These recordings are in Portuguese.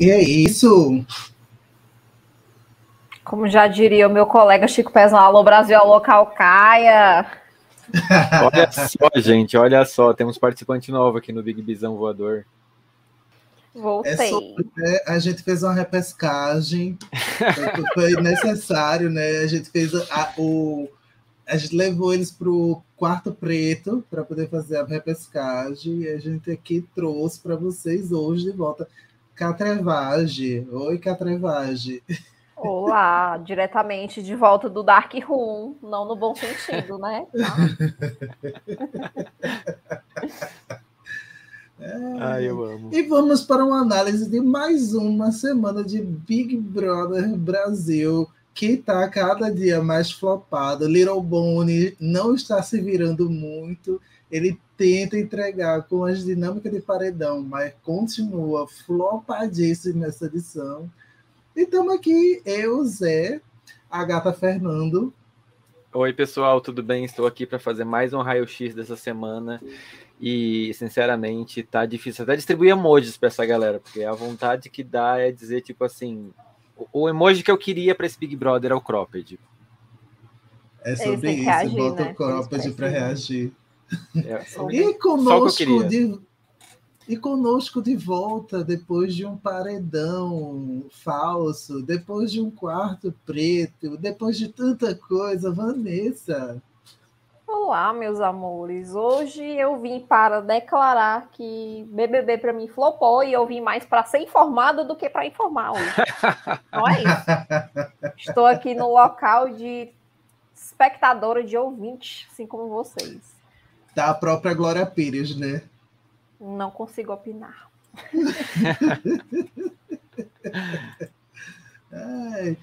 E é isso. Como já diria o meu colega Chico Pezão, alô Brasil, alô Calcaia. olha só, gente, olha só, temos participante novo aqui no Big Bizão Voador. Voltei. É sobre, né, a gente fez uma repescagem, foi necessário, né? A gente fez a, o. A gente levou eles para o quarto preto para poder fazer a repescagem e a gente aqui trouxe para vocês hoje de volta Catrevage. Oi, Catrevage. Olá, diretamente de volta do Dark Room, não no bom sentido, né? É. Ai, eu amo. E vamos para uma análise de mais uma semana de Big Brother Brasil, que está cada dia mais flopado. Little Bonnie não está se virando muito. Ele tenta entregar com as dinâmicas de paredão, mas continua flopadíssimo nessa edição. E estamos aqui, eu, Zé, a gata Fernando. Oi, pessoal, tudo bem? Estou aqui para fazer mais um raio-x dessa semana. E, sinceramente, tá difícil até distribuir emojis para essa galera, porque a vontade que dá é dizer, tipo assim, o, emoji que eu queria para esse Big Brother é o cropped. É sobre isso, reagir, bota né? o cropped para reagir. É, e conosco de, e conosco de volta depois de um paredão falso, depois de um quarto preto, depois de tanta coisa, Vanessa. Olá, meus amores. Hoje eu vim para declarar que BBB para mim flopou e eu vim mais para ser informado do que para informar hoje. Não é isso. Estou aqui no local de espectadora, de ouvinte, assim como vocês. Da própria Glória Pires, né? Não consigo opinar. Ai.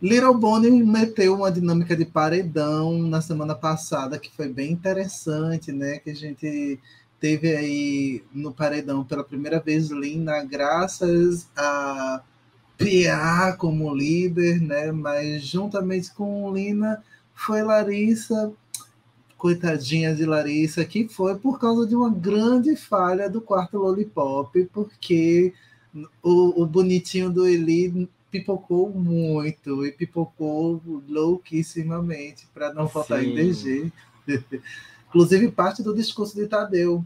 Little Bonnie meteu uma dinâmica de paredão na semana passada que foi bem interessante, né? Que a gente teve aí no paredão pela primeira vez Lina, graças a Pia como líder, né? Mas juntamente com Lina foi Larissa, coitadinha de Larissa, que foi por causa de uma grande falha do quarto Lollipop, porque o, o bonitinho do Eli pipocou muito e pipocou louquissimamente para não faltar em DG. Inclusive, parte do discurso de Tadeu.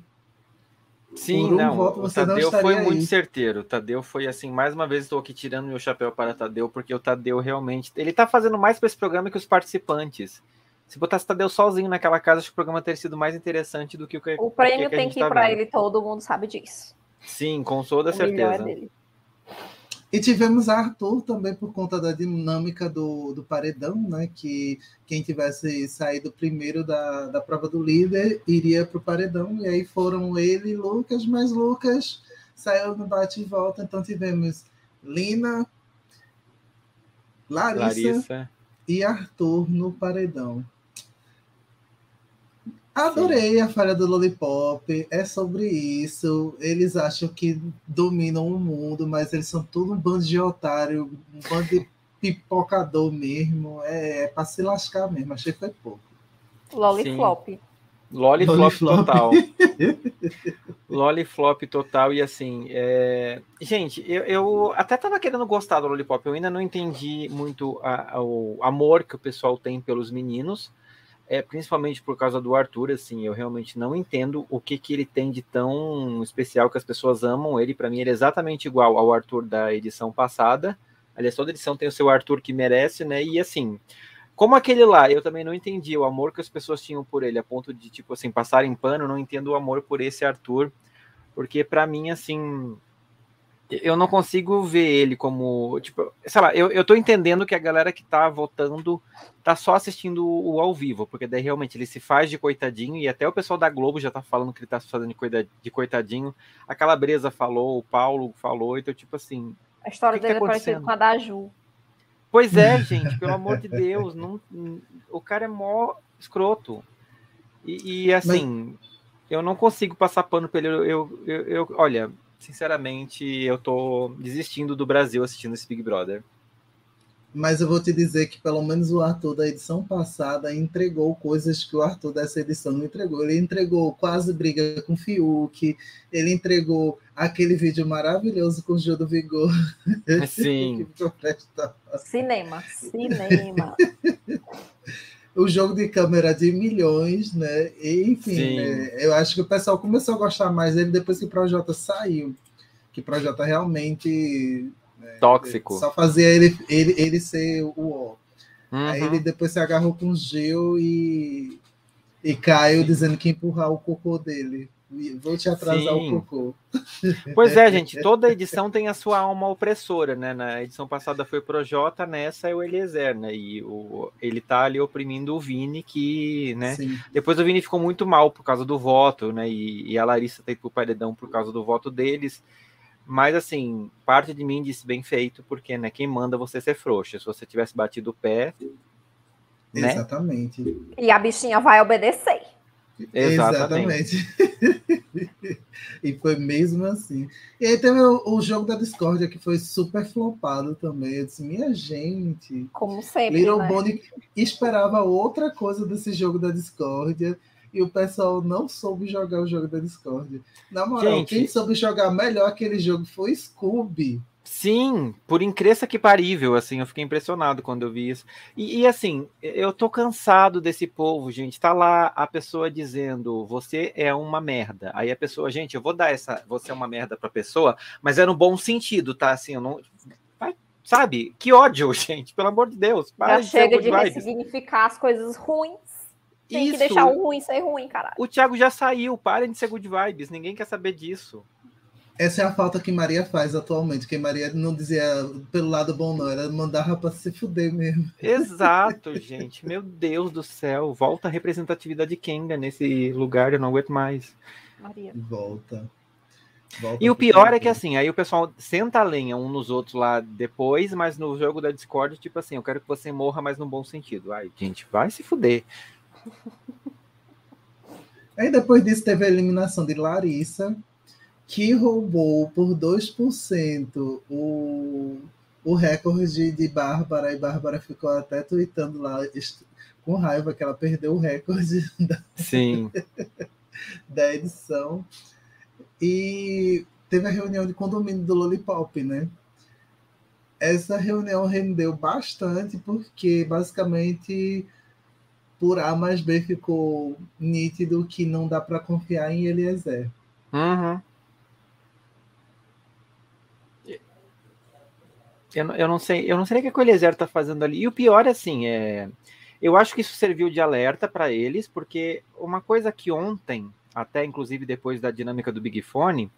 Sim, um não, voto, o Tadeu foi aí. muito certeiro. Tadeu foi assim, mais uma vez estou aqui tirando meu chapéu para Tadeu, porque o Tadeu realmente, ele está fazendo mais para esse programa que os participantes. Se botasse Tadeu sozinho naquela casa, acho que o programa teria sido mais interessante do que o que O prêmio que tem que ir tá para ele, todo mundo sabe disso. Sim, com toda o certeza. É e tivemos Arthur também por conta da dinâmica do, do paredão, né? Que quem tivesse saído primeiro da, da prova do líder iria para o paredão. E aí foram ele e Lucas, mas Lucas saiu no bate e volta. Então tivemos Lina, Larissa, Larissa. e Arthur no paredão. Adorei Sim. a falha do Lollipop, é sobre isso. Eles acham que dominam o mundo, mas eles são tudo um bando de otário, um bando de pipocador mesmo. É, é para se lascar mesmo, achei que foi pouco. Lollipop. Lollipop total. Lollipop total. E assim, é... gente, eu, eu, até tava querendo gostar do Lollipop. Eu ainda não entendi muito a, a, o amor que o pessoal tem pelos meninos é principalmente por causa do Arthur, assim, eu realmente não entendo o que, que ele tem de tão especial que as pessoas amam ele. Para mim, ele é exatamente igual ao Arthur da edição passada. Aliás, toda edição tem o seu Arthur que merece, né? E assim, como aquele lá, eu também não entendi o amor que as pessoas tinham por ele, a ponto de, tipo assim, passarem pano, não entendo o amor por esse Arthur, porque para mim, assim, eu não consigo ver ele como, tipo, sei lá, eu, eu tô entendendo que a galera que tá votando tá só assistindo o, ao vivo, porque daí realmente ele se faz de coitadinho, e até o pessoal da Globo já tá falando que ele tá se fazendo de coitadinho. A Calabresa falou, o Paulo falou, então, tipo assim. A história que dele que tá é parecida com a da Ju. Pois é, gente, pelo amor de Deus, não, o cara é mó escroto. E, e assim, Mas... eu não consigo passar pano pra ele. Eu, eu, eu, eu olha, sinceramente, eu tô desistindo do Brasil assistindo esse Big Brother. Mas eu vou te dizer que pelo menos o Arthur da edição passada entregou coisas que o Arthur dessa edição não entregou. Ele entregou quase briga com Fiuk, ele entregou aquele vídeo maravilhoso com o Gil do Vigor. Sim. cinema, cinema. o jogo de câmera de milhões, né? E, enfim, né? eu acho que o pessoal começou a gostar mais dele depois que o Projota saiu. Que o Projota realmente né? Tóxico. Só fazia ele, ele, ele ser o ó. Uhum. Aí ele depois se agarrou com o Gil e, e Caio dizendo que empurrar o cocô dele. Vou te atrasar Sim. o cocô. Pois é, gente, toda edição tem a sua alma opressora, né? Na edição passada foi o Projota, nessa é o Eliezer, né? E o, ele tá ali oprimindo o Vini, que, né? Sim. Depois o Vini ficou muito mal por causa do voto, né? E, e a Larissa tem pro paredão por causa do voto deles. Mas, assim, parte de mim disse bem feito, porque, né, quem manda você ser frouxa. Se você tivesse batido o pé. Né? Exatamente. E a bichinha vai obedecer. Exatamente. Exatamente. e foi mesmo assim. E aí teve o, o, jogo da Discord que foi super flopado também. Eu disse, minha gente. Como sempre. Little né? Bonnie esperava outra coisa desse jogo da Discord e o pessoal não soube jogar o jogo da Discord. Na moral, Gente, quem soube jogar melhor aquele jogo foi Scooby. Sim, por incrível que parível, assim, eu fiquei impressionado quando eu vi isso. E, e, assim, eu tô cansado desse povo, gente. Tá lá a pessoa dizendo, você é uma merda. Aí a pessoa, gente, eu vou dar essa, você é uma merda pra pessoa, mas é no bom sentido, tá? Assim, eu não. Vai, sabe? Que ódio, gente, pelo amor de Deus. Já chega de ressignificar as coisas ruins. Tem Isso. que deixar o ruim ser ruim, caralho. O Thiago já saiu, parem de ser good vibes, ninguém quer saber disso. Essa é a falta que Maria faz atualmente, que Maria não dizia pelo lado bom, não, ela mandava para se fuder mesmo. Exato, gente. Meu Deus do céu. Volta a representatividade de Kenga nesse lugar, eu não aguento mais. Maria. Volta. Volta e o pior é que assim, aí o pessoal senta a lenha um nos outros lá depois, mas no jogo da Discord, tipo assim, eu quero que você morra, mas no bom sentido. Ai, gente, vai se fuder. Aí depois disso teve a eliminação de Larissa, que roubou por 2% o, o recorde de Bárbara, e Bárbara ficou até tweetando lá com raiva que ela perdeu o recorde da, Sim. da edição. E teve a reunião de condomínio do Lollipop, né? Essa reunião rendeu bastante, porque basicamente por A mais B ficou nítido que não dá para confiar em Eliezer. Uhum. Eu, eu não sei, eu não sei o que o Eliezer está fazendo ali. E o pior, assim, é, eu acho que isso serviu de alerta para eles, porque uma coisa que ontem, até inclusive depois da dinâmica do Big Fone,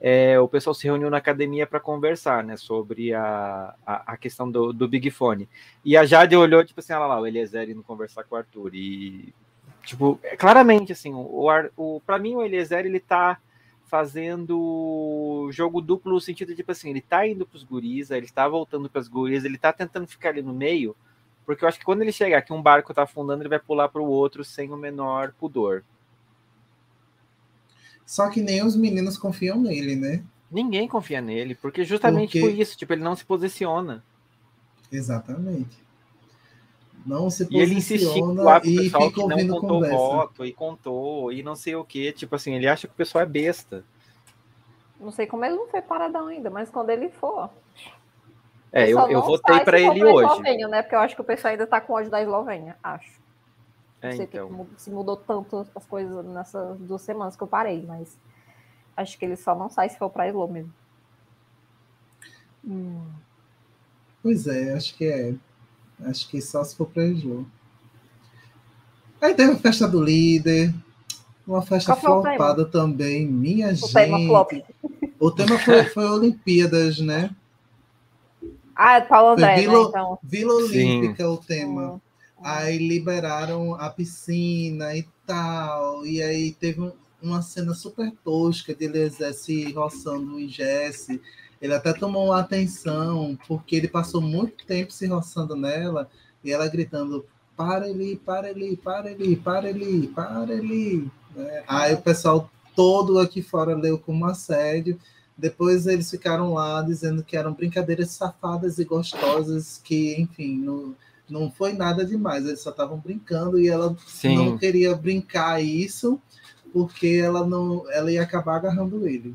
é, o pessoal se reuniu na academia para conversar, né, sobre a, a, a, questão do, do Big Fone. E a Jade olhou, tipo assim, olha lá, o Eliezer indo conversar com o Arthur. E, tipo, é, claramente, assim, o, o, para mim, o Eliezer, ele tá fazendo jogo duplo no sentido, tipo assim, ele tá indo pros guris, ele tá voltando pras guris, ele tá tentando ficar ali no meio, porque eu acho que quando ele chegar que um barco tá afundando, ele vai pular para o outro sem o menor pudor. Só que nem os meninos confiam nele, né? Ninguém confia nele, porque justamente porque... por isso, tipo, ele não se posiciona. Exatamente. Não se posiciona e ele insistiu e fica que não contou conversa. voto e contou e não sei o que, tipo assim, ele acha que o pessoal é besta. Não sei como ele não foi paradão ainda, mas quando ele for. É, eu, eu votei para ele hoje. Eslovênia, né? Porque eu acho que o pessoal ainda tá com ódio da Eslovênia, acho. É, não sei então. se mudou tanto as coisas nessas duas semanas que eu parei, mas acho que ele só não sai se for para Elo mesmo. Hum. Pois é, acho que é. Acho que só se for para Elo. Aí teve a festa do líder, uma festa flopada também, minha o gente. Tema flop. O tema foi, foi Olimpíadas, né? Ah, é Paulo André, Vila, né, então. Vila Olímpica Sim. o tema. Hum. Aí liberaram a piscina e tal. E aí teve uma cena super tosca de Eliezer se roçando em Jesse. Ele até tomou uma atenção, porque ele passou muito tempo se roçando nela, e ela gritando: para ele, para ele, para ele, para ele, para ele. Né? Aí o pessoal todo aqui fora leu como assédio, Depois eles ficaram lá dizendo que eram brincadeiras safadas e gostosas, que, enfim, não, não foi nada demais. Eles só estavam brincando e ela Sim. não queria brincar isso porque ela não, ela ia acabar agarrando ele.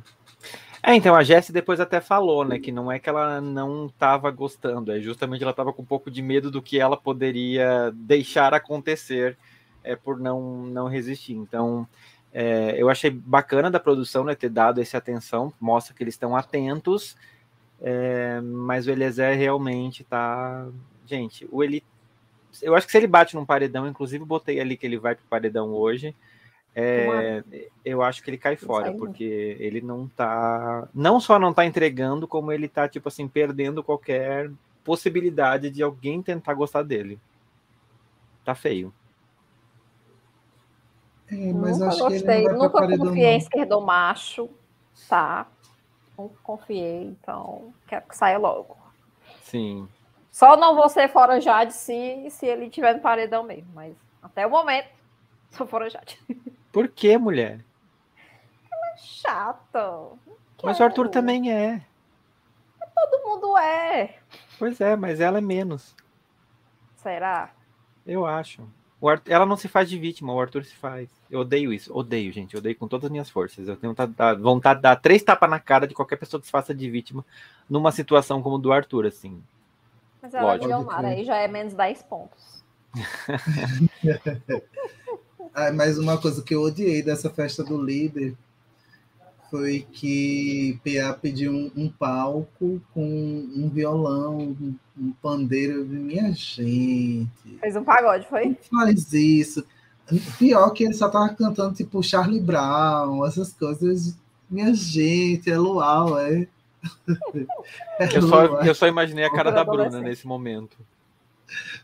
É, então a Jessie depois até falou, né, que não é que ela não estava gostando, é justamente ela estava com um pouco de medo do que ela poderia deixar acontecer é, por não, não resistir. Então, é, eu achei bacana da produção né, ter dado essa atenção, mostra que eles estão atentos, é, mas o Eliezer realmente tá. Gente, o Eli. Eu acho que se ele bate num paredão, inclusive botei ali que ele vai pro paredão hoje. É, eu acho que ele cai fora, porque ele não tá. Não só não tá entregando, como ele tá, tipo assim, perdendo qualquer possibilidade de alguém tentar gostar dele. Tá feio. É, mas Nunca gostei, nunca confiei em esquerdo macho, tá? Nunca confiei, então quero que saia logo. Sim. Só não vou ser fora Jade se, se ele tiver no paredão mesmo, mas até o momento sou fora Jade. Por que, mulher? É chato. Mas o Arthur também é. Todo mundo é. Pois é, mas ela é menos. Será? Eu acho. Arthur, ela não se faz de vítima, o Arthur se faz. Eu odeio isso, odeio, gente, eu odeio com todas as minhas forças. Eu tenho vontade de dar três tapas na cara de qualquer pessoa que se faça de vítima numa situação como do Arthur, assim. Mas ela Lógico. de Omar, aí já é menos 10 pontos. ah, mas uma coisa que eu odiei dessa festa do líder foi que PA pediu um, um palco com um violão, um, um pandeiro. Minha gente. Fez um pagode, foi? Faz isso. Pior que ele só tava cantando tipo Charlie Brown, essas coisas. Minha gente, é luau, é. é eu, só, eu só imaginei a cara da Bruna nesse momento.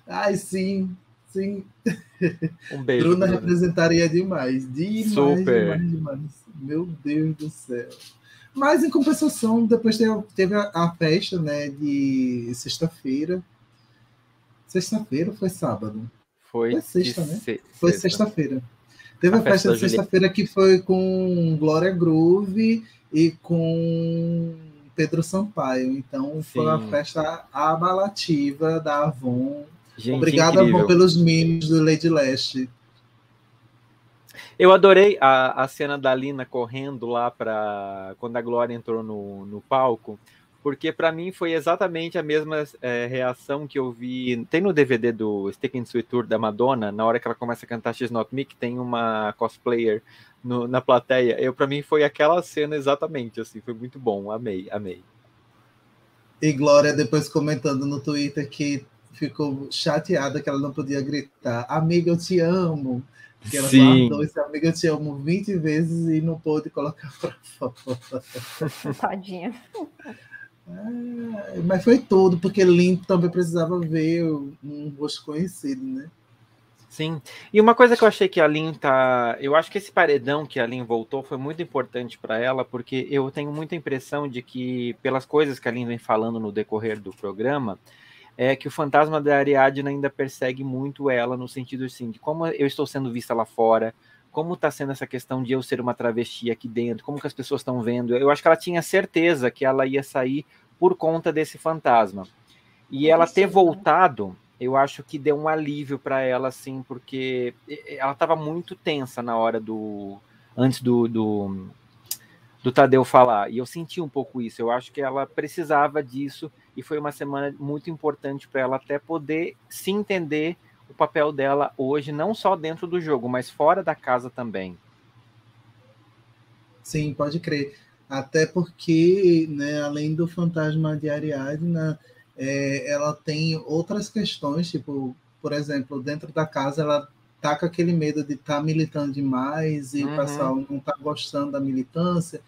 Ai, sim, sim. Um beijo. Bruna, Bruna. representaria demais. Demais, Super. demais, demais. Meu Deus do céu. Mas, em compensação, depois teve, a, a, festa né, de sexta-feira. Sexta-feira foi sábado? Foi, foi sexta, né? Se, foi sexta-feira. Teve a, a festa, festa de sexta-feira que foi com Glória Groove e com Pedro Sampaio. Então, Sim. foi uma festa abalativa da Avon. Gente, Obrigado, incrível. Pelos mimos do Lady Leste. Eu adorei a, a cena da Lina correndo lá para quando a Glória entrou no, no palco, porque para mim foi exatamente a mesma é, reação que eu vi. Tem no DVD do Stick and Sweet Tour da Madonna, na hora que ela começa a cantar X Not Me, que tem uma cosplayer no, na plateia. Eu para mim foi aquela cena exatamente, assim, foi muito bom, amei, amei. E Glória depois comentando no Twitter que ficou chateada que ela não podia gritar: "Amiga, eu te amo". Porque ela Sim. guardou esse amigo eu te amo 20 vezes e não pôde colocar para fora. Tadinha. É, mas foi tudo, porque Limpo também precisava ver um rosto conhecido, né? Sim. E uma coisa que eu achei que a Lin tá. Eu acho que esse paredão que a Lin voltou foi muito importante para ela, porque eu tenho muita impressão de que, pelas coisas que a Lin vem falando no decorrer do programa, é que o fantasma da Ariadne ainda persegue muito ela, no sentido assim, de como eu estou sendo vista lá fora, como está sendo essa questão de eu ser uma travesti aqui dentro, como que as pessoas estão vendo. Eu acho que ela tinha certeza que ela ia sair por conta desse fantasma. E ela ter né? voltado, eu acho que deu um alívio para ela, assim, porque ela estava muito tensa na hora do. antes do, do, do Tadeu falar. E eu senti um pouco isso. Eu acho que ela precisava disso e foi uma semana muito importante para ela até poder se entender o papel dela hoje, não só dentro do jogo, mas fora da casa também. Sim, pode crer. Até porque, né, além do fantasma de Ariadna, é, ela tem outras questões, tipo, por exemplo, dentro da casa ela tá com aquele medo de estar tá militando demais e uhum. o pessoal não tá gostando da militância,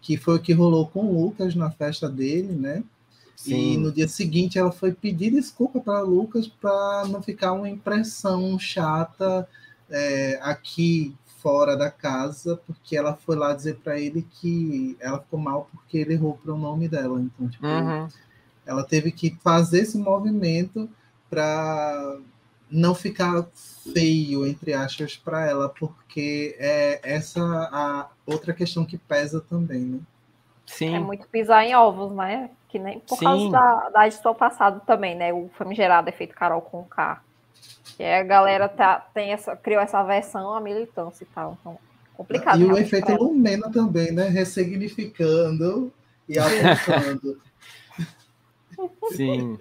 que foi o que rolou com o Lucas na festa dele, né? Sim. E no dia seguinte ela foi pedir desculpa para Lucas para não ficar uma impressão chata é, aqui fora da casa, porque ela foi lá dizer para ele que ela ficou mal porque ele errou o nome dela. Então, tipo, uhum. ela teve que fazer esse movimento para não ficar feio, entre aspas, para ela, porque é essa a outra questão que pesa também, né? Sim. É muito pisar em ovos, né? Que nem por Sim. causa da, da edição passada também, né? O famigerado efeito Carol com K. Que a galera tá, tem essa, criou essa versão a militância e tal. Então, complicado. E o efeito. Lumena também, né? Ressignificando e apontando. Sim.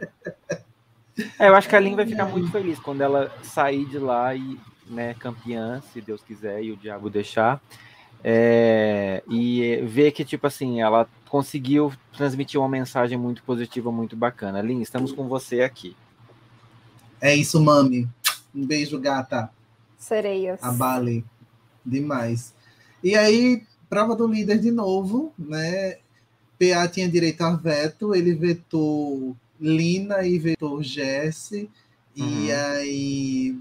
É, eu acho que a Lin vai ficar muito feliz quando ela sair de lá e, né, campeã, se Deus quiser e o diabo deixar. É, e ver que, tipo assim, ela conseguiu transmitir uma mensagem muito positiva, muito bacana. Lin, estamos com você aqui. é isso, mami. Um beijo, gata. Sereias. A Bali. Demais. E aí, prova do líder de novo, né? PA tinha direito a veto, ele vetou Lina e vetou Jesse. E Uhum. aí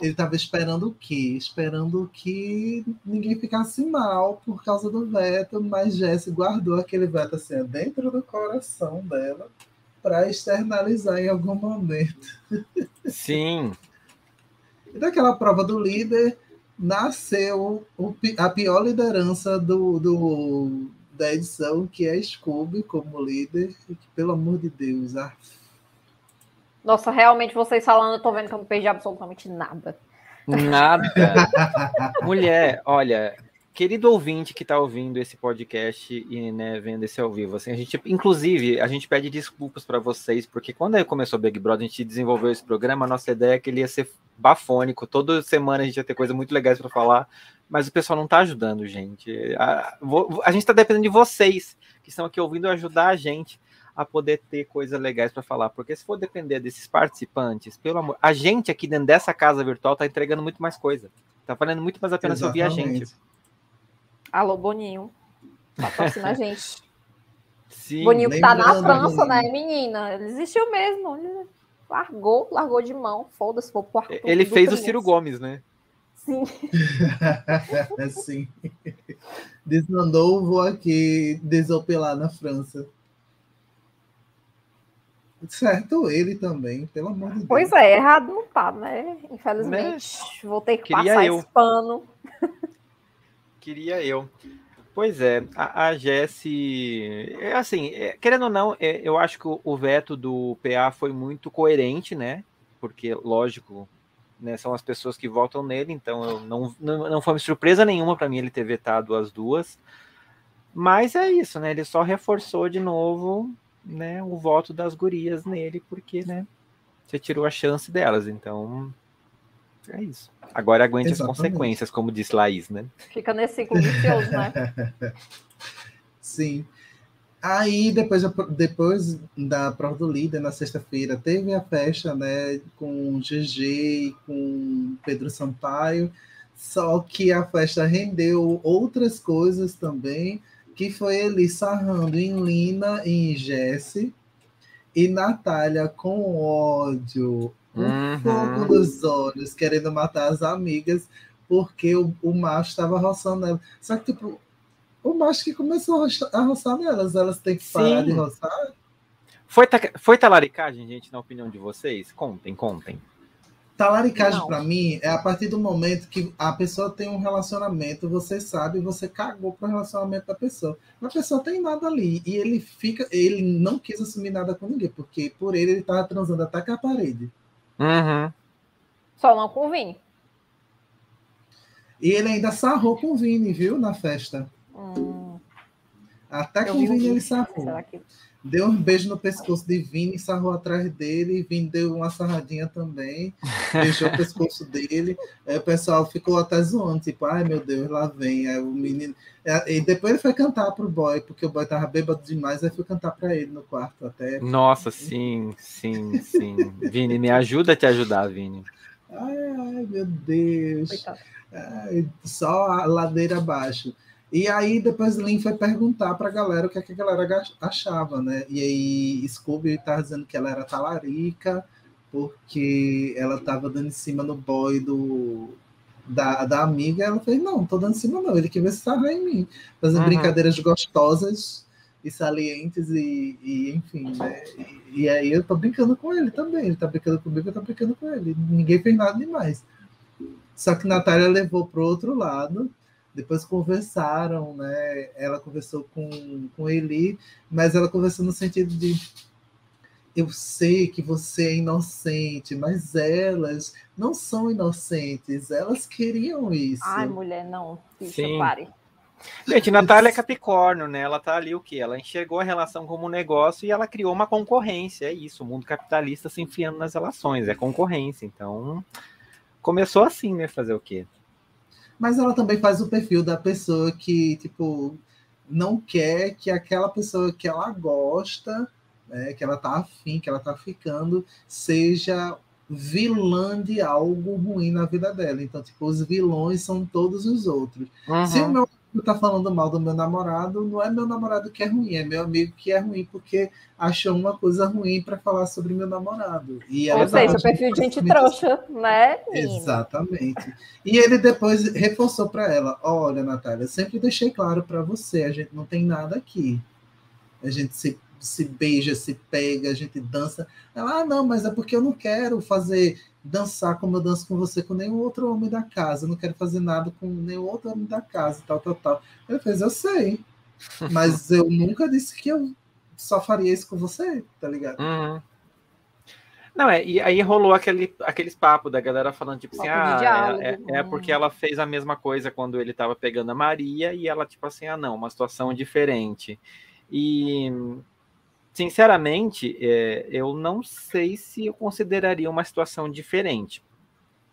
ele estava esperando o quê? Esperando que ninguém ficasse mal por causa do veto, mas Jesse guardou aquele veto assim, dentro do coração dela para externalizar em algum momento. Sim, E daquela prova do líder nasceu o a pior liderança do, do- da edição, que é Scooby como líder, e que, pelo amor de Deus, ah, Nossa, realmente vocês falando, eu tô vendo que eu não perdi absolutamente nada. nada. Mulher, olha, querido ouvinte que está ouvindo esse podcast e né, vendo esse ao vivo, assim, a gente, inclusive, a gente pede desculpas para vocês, porque quando começou o Big Brother, a gente desenvolveu esse programa, a nossa ideia é que ele ia ser bafônico, toda semana a gente ia ter coisa muito legais para falar, mas o pessoal não está ajudando, gente. A, a gente está dependendo de vocês que estão aqui ouvindo ajudar a gente a poder ter coisas legais para falar, porque se for depender desses participantes, pelo amor, a gente aqui dentro dessa casa virtual está entregando muito mais coisa. Tá valendo muito mais a pena se ouvir a gente. Alô, Boninho. Patrocina a gente. Sim, Boninho que tá na França, né, menina? Ele desistiu mesmo. Ele largou, largou de mão. Foda-se, vou pro Arthur ele fez o. Ciro Gomes, né? Sim. assim, desandou, vou aqui desopilar na França. Certo, ele também, pelo amor de Deus. Pois é, errado não tá, né? Infelizmente, vou ter que Queria passar eu. esse pano. Queria eu. Pois é, a, a Jessie, é assim, é, querendo ou não, é, eu acho que o, o veto do PA foi muito coerente, né? Porque, lógico, né, são as pessoas que votam nele, então eu não, não, não foi uma surpresa nenhuma para mim ele ter vetado as duas. Mas é isso, né? Ele só reforçou de novo né, o voto das gurias nele, porque, né? Você tirou a chance delas, então. É isso. Agora aguente as Exatamente. consequências, como disse Laís, né? Fica nesse ciclo vicioso, né? Sim. Aí, depois, da- depois da prova do líder, na sexta-feira, teve a festa, né, com GG e com Pedro Sampaio, só que a festa rendeu outras coisas também, que foi ele sarrando em Lina e em Jesse, e Natália com ódio, um Uhum. fogo nos olhos, querendo matar as amigas, porque o, o macho estava roçando ela. Só que, tipo, o macho que começou a roçar, a roçar nelas, elas têm que parar Sim. de roçar. Foi, ta- foi talaricagem, gente, na opinião de vocês? Contem, contem. Talaricagem, para mim, é a partir do momento que a pessoa tem um relacionamento, você sabe, você cagou pro relacionamento da pessoa. A pessoa tem nada ali, e ele fica, ele não quis assumir nada com ninguém, porque por ele ele tava transando até com a parede. Uhum. Só não com o Vini. E ele ainda sarrou com o Vini, viu, na festa. Hum, Até eu com o vi Vini ele sarrou. Será que... Deu um beijo no pescoço de Vini, sarrou atrás dele, Vini deu uma sarradinha também, beijou o pescoço dele. Aí o pessoal ficou até zoando, tipo, ai meu Deus, lá vem. Aí o menino. É, E depois ele foi cantar pro boy, porque o boy tava bêbado demais, aí foi cantar pra ele no quarto até. Nossa, sim, sim, sim. Vini, me ajuda a te ajudar, Vini. Ai, ai, meu Deus. Ai, só a ladeira abaixo. E aí depois Lin foi perguntar pra galera o que, é que a galera ga- achava, né? E aí Scooby tava dizendo que ela era talarica, porque ela tava dando em cima no boy do, da, da amiga. Ela fez, não, não tô dando em cima não, ele que veio se sarrar em mim. Fazendo Uhum. brincadeiras gostosas e salientes e, e enfim, né? E, e aí eu tô brincando com ele também. Ele tá brincando comigo, eu tô brincando com ele. Ninguém fez nada demais. Só que Natália levou pro outro lado, depois conversaram, né? Ela conversou com, com Eli, mas ela conversou no sentido de eu sei que você é inocente, mas elas não são inocentes, elas queriam isso. Ai, mulher, não. Bicha, Sim. pare. Gente, Natália é Capricórnio, né? Ela tá ali o quê? Ela enxergou a relação como um negócio e ela criou uma concorrência. É isso, o mundo capitalista se enfiando nas relações, é concorrência. Então, começou assim, né? Fazer o quê? Mas ela também faz o perfil da pessoa que, tipo, não quer que aquela pessoa que ela gosta, né, que ela tá afim, que ela tá ficando, seja vilã de algo ruim na vida dela. Então, tipo, os vilões são todos os outros. Uhum. Se o meu amigo tá falando mal do meu namorado, não é meu namorado que é ruim, é meu amigo que é ruim porque achou uma coisa ruim para falar sobre meu namorado. E Ou seja, o perfil de gente trouxa, né? Exatamente. E ele depois reforçou para ela: olha, Natália, eu sempre deixei claro para você, a gente não tem nada aqui. A gente se se beija, se pega, a gente dança. Ela, ah, não, mas é porque eu não quero fazer dançar como eu danço com você com nenhum outro homem da casa, eu não quero fazer nada com nenhum outro homem da casa, tal, tal, tal. Ele fez, eu sei, mas eu nunca disse que eu só faria isso com você, tá ligado? Uhum. Não, é, e aí rolou aquele, aqueles papos da galera falando, tipo assim, ah, diálogo, é, é, é, porque ela fez a mesma coisa quando ele tava pegando a Maria, e ela, tipo assim, ah, não, uma situação diferente. E sinceramente, é, eu não sei se eu consideraria uma situação diferente.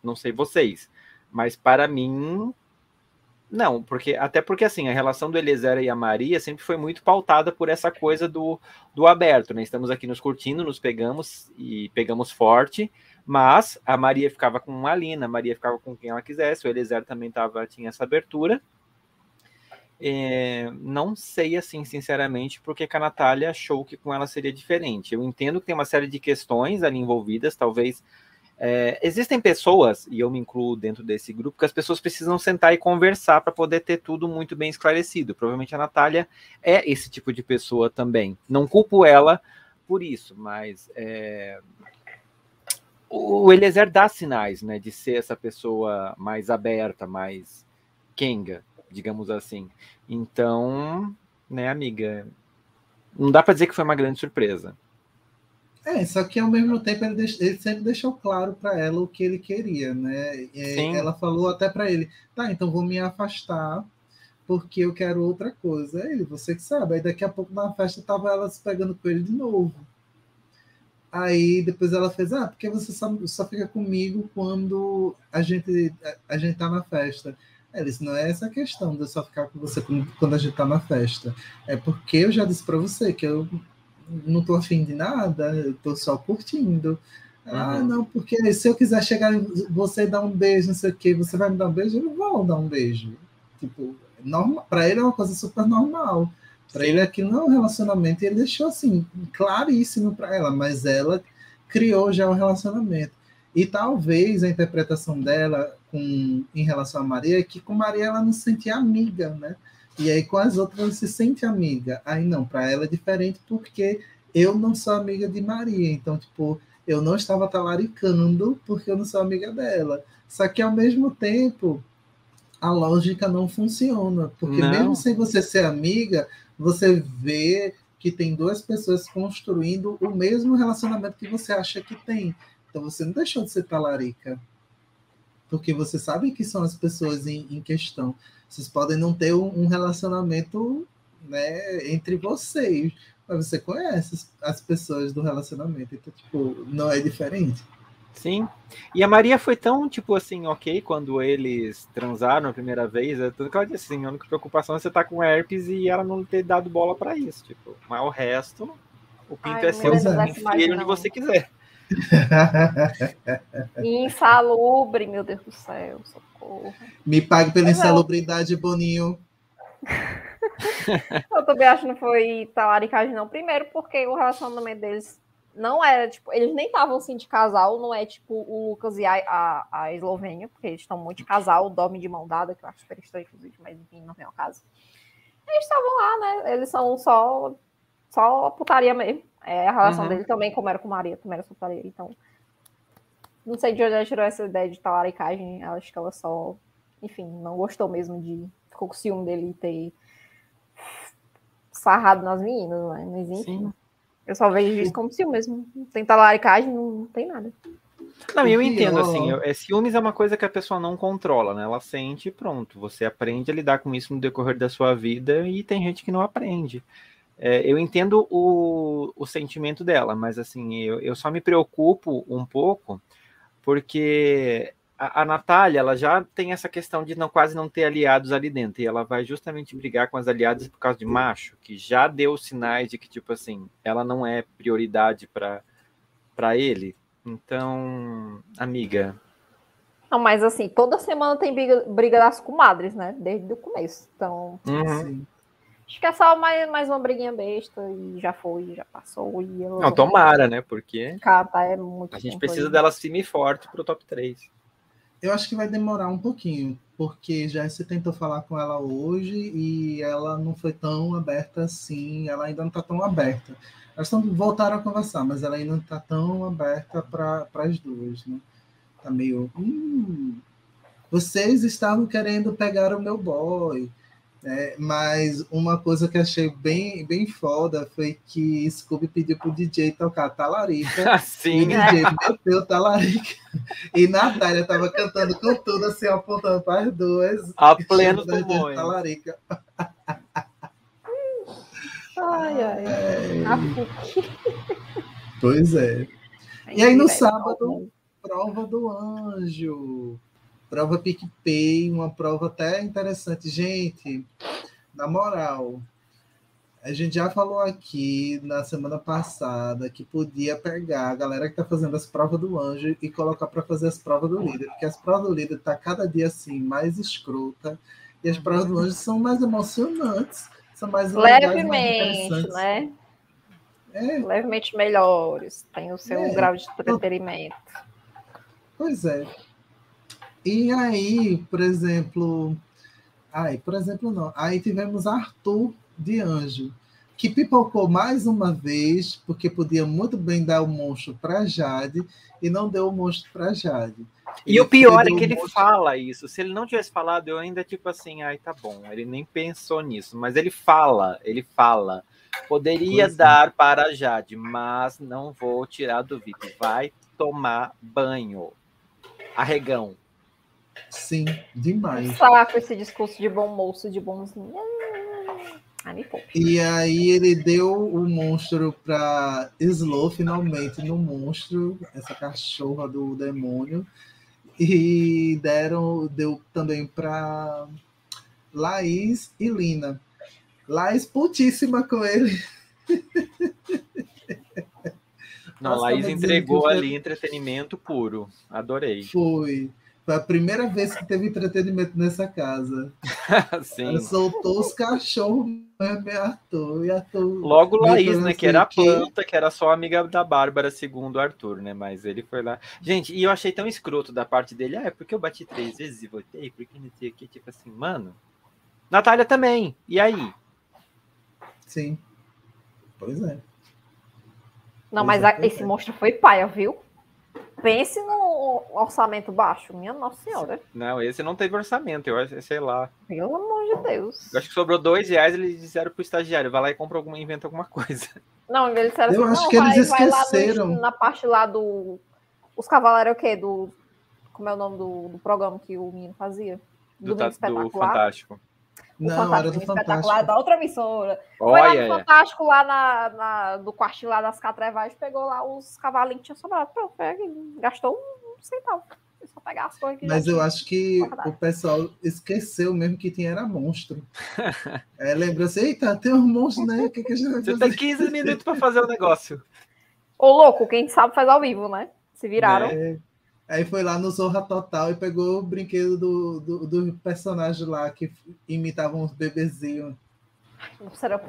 Não sei vocês, mas para mim, não, porque até porque assim, a relação do Eliezer e a Maria sempre foi muito pautada por essa coisa do, do aberto, né? Estamos aqui nos curtindo, nos pegamos e pegamos forte, mas a Maria ficava com a Alina, a Maria ficava com quem ela quisesse, o Eliezer também tava, tinha essa abertura. É, não sei, assim, sinceramente, porque a Natália achou que com ela seria diferente. Eu entendo que tem uma série de questões ali envolvidas, talvez. É, existem pessoas, e eu me incluo dentro desse grupo, que as pessoas precisam sentar e conversar para poder ter tudo muito bem esclarecido. Provavelmente a Natália é esse tipo de pessoa também. Não culpo ela por isso, mas é, o Eliezer dá sinais né, de ser essa pessoa mais aberta, mais kenga digamos assim. Então, né, amiga, não dá para dizer que foi uma grande surpresa. É, só que ao mesmo tempo ele, deix... ele sempre deixou claro para ela o que ele queria, né? E ela falou até para ele: tá, então vou me afastar porque eu quero outra coisa. Ele, você que sabe. Aí daqui a pouco na festa tava ela se pegando com ele de novo. Aí depois ela fez: ah, porque você só, só fica comigo quando a gente, a, a gente tá na festa. Ela disse, não é essa questão de eu só ficar com você quando a gente tá na festa. É porque eu já disse para você que eu não tô afim de nada, eu tô só curtindo. Ah, uhum. Não, porque se eu quiser chegar em você e dar um beijo, não sei o quê, você vai me dar um beijo, eu não vou dar um beijo. Tipo, normal, para ele é uma coisa super normal. Para ele aquilo não é um relacionamento, e ele deixou assim, claríssimo para ela, mas ela criou já um relacionamento. E talvez a interpretação dela com, em relação a Maria é que com Maria ela não se sentia amiga, né? E aí com as outras ela se sente amiga. Aí não, para ela é diferente porque eu não sou amiga de Maria. Então, tipo, eu não estava talaricando porque eu não sou amiga dela. Só que ao mesmo tempo, a lógica não funciona. Porque não. mesmo sem você ser amiga, você vê que tem duas pessoas construindo o mesmo relacionamento que você acha que tem. Então você não deixou de ser talarica. Porque você sabe que são as pessoas em, em questão. Vocês podem não ter um, um, relacionamento né, entre vocês, mas você conhece as, as pessoas do relacionamento. Então, tipo, não é diferente. Sim. E a Maria foi tão, tipo assim, ok, quando eles transaram a primeira vez, é tudo que ela disse assim, a única preocupação é você estar tá com herpes e ela não ter dado bola para isso, tipo, mas o resto, o pinto Ai, é seu, enfia ele onde você quiser. Insalubre, meu Deus do céu, socorro. Me pague pela Mas insalubridade, Boninho. eu também acho que não foi talaricagem, não. Primeiro, porque o relacionamento deles não era, tipo, eles nem estavam assim de casal, não é tipo o Lucas e a, a, a Eslovênia, porque eles estão muito de casal, dormem de mão dada, que eu acho super estranho, inclusive, mas enfim, não vem ao caso. Eles estavam lá, né? Eles são só, só putaria mesmo. É, a relação uhum. dele também, como era com Maria, também era soltaria. Então, não sei de onde ela tirou essa ideia de talaricagem. Acho que ela só, enfim, não gostou mesmo de. ficou com ciúme dele ter sarrado nas meninas, né? Mas enfim. Sim. Eu só vejo isso como ciúme mesmo. Não tem talaricagem, não, não tem nada. Não, eu entendo, assim, eu, é, ciúmes é uma coisa que a pessoa não controla, né? Ela sente e pronto. Você aprende a lidar com isso no decorrer da sua vida e tem gente que não aprende. É, eu entendo o, o sentimento dela, mas assim, eu, eu só me preocupo um pouco porque a, a Natália, ela já tem essa questão de não quase não ter aliados ali dentro, e ela vai justamente brigar com as aliadas por causa de macho, que já deu sinais de que, tipo assim, ela não é prioridade para ele. Então, amiga. Não, mas assim, toda semana tem briga, briga das comadres, né? Desde o começo. Então, uhum. Acho que é só mais, mais uma briguinha besta e já foi, já passou. E não, tomara, né? Porque. Cara, tá, é muito a gente precisa aí. dela firme e forte pro top 3. Eu acho que vai demorar um pouquinho, porque já se tentou falar com ela hoje e ela não foi tão aberta assim, ela ainda não está tão aberta. Elas estão, voltaram a conversar, mas ela ainda não está tão aberta para as duas, né? Tá meio. Hum, vocês estavam querendo pegar o meu boy. É, mas uma coisa que achei bem, bem foda foi que Scooby pediu pro DJ tocar Talarica. Sim. E o DJ meteu Talarica. E Natália tava cantando com tudo, assim, apontando para as duas. A pleno pulmões. Talarica. Ai, ai, ai. É... Pois é. E aí no sábado, prova do anjo prova PicPay, uma prova até interessante. Gente, na moral, a gente já falou aqui na semana passada que podia pegar a galera que está fazendo as provas do anjo e colocar para fazer as provas do líder, porque as provas do líder tá cada dia assim mais escrota e as provas do anjo são mais emocionantes, são mais levemente, legais, mais né? É. Levemente melhores, tem o seu é. grau de entretenimento. Pois é. E aí, por exemplo, aí, por exemplo, não. Aí tivemos Arthur de Anjo, que pipocou mais uma vez, porque podia muito bem dar o monstro para Jade e não deu o monstro para Jade. E o pior é que ele monstro... fala isso. Se ele não tivesse falado, eu ainda tipo assim, ai, tá bom. Ele nem pensou nisso, mas ele fala, ele fala. Poderia pois dar é. para Jade, mas não vou tirar do VIP. Vai tomar banho. Arregão. Sim, demais. Saco esse discurso de bom moço, de bonzinho. Ah, e aí ele deu o monstro para Slow, finalmente, no monstro, essa cachorra do demônio. E deram, deu também para Laís e Lina. Laís putíssima com ele. Não, Laís entregou ali entretenimento puro. Adorei. Foi. Foi a primeira vez que teve entretenimento nessa casa. Sim. Ela soltou os cachorros né, Arthur, e Arthur. Logo Laís, né? Que era a planta, que era só amiga da Bárbara, segundo o Arthur, né? Mas ele foi lá. Gente, e eu achei tão escroto da parte dele. Ah, é porque eu bati três vezes e voltei, porque não sei o que. Tipo assim, mano. Natália também. E aí? Sim. Pois é. Não, pois mas é, esse é. monstro foi paia, viu? Pense no orçamento baixo, minha Nossa Senhora. Não, esse não teve orçamento, eu acho, sei lá. Pelo amor de Deus. Eu acho que sobrou dois reais, eles disseram pro estagiário, vai lá e compra alguma, inventa alguma coisa. Não, eles disseram eu assim, acho que vai, eles esqueceram. No, na parte lá do. Os cavaleiros é o quê? Do. Como é o nome do, do programa que o menino fazia? Do, do, do Fantástico. O não, Fantástico, era do Fantástico. da outra emissora. Foi lá no Fantástico, lá na, na, do quartinho lá das Catrevais, pegou lá os cavalinhos que tinha sobrado. Pronto, gastou um centavo. Só pegar as coisas que Mas eu acho que o pessoal esqueceu mesmo que tinha era monstro. é, lembra assim, eita, tem um monstro, né? O que, que a gente vai fazer? Você tem 15 minutos para fazer o negócio. Ô, louco, quem sabe faz ao vivo, né? Se viraram. É. Aí foi lá no Zorra Total e pegou o brinquedo do, do, do personagem lá que imitavam os bebezinhos. Será...